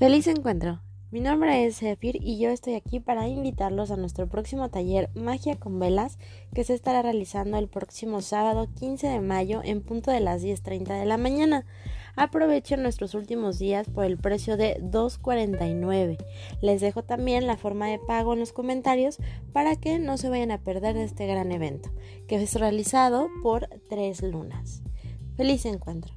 Feliz encuentro. Mi nombre es Zephyr y yo estoy aquí para invitarlos a nuestro próximo taller Magia con Velas que se estará realizando el próximo sábado 15 de mayo en punto de las 10.30 de la mañana. Aprovechen nuestros últimos días por el precio de 2.49. Les dejo también la forma de pago en los comentarios para que no se vayan a perder de este gran evento que es realizado por tres lunas. Feliz encuentro.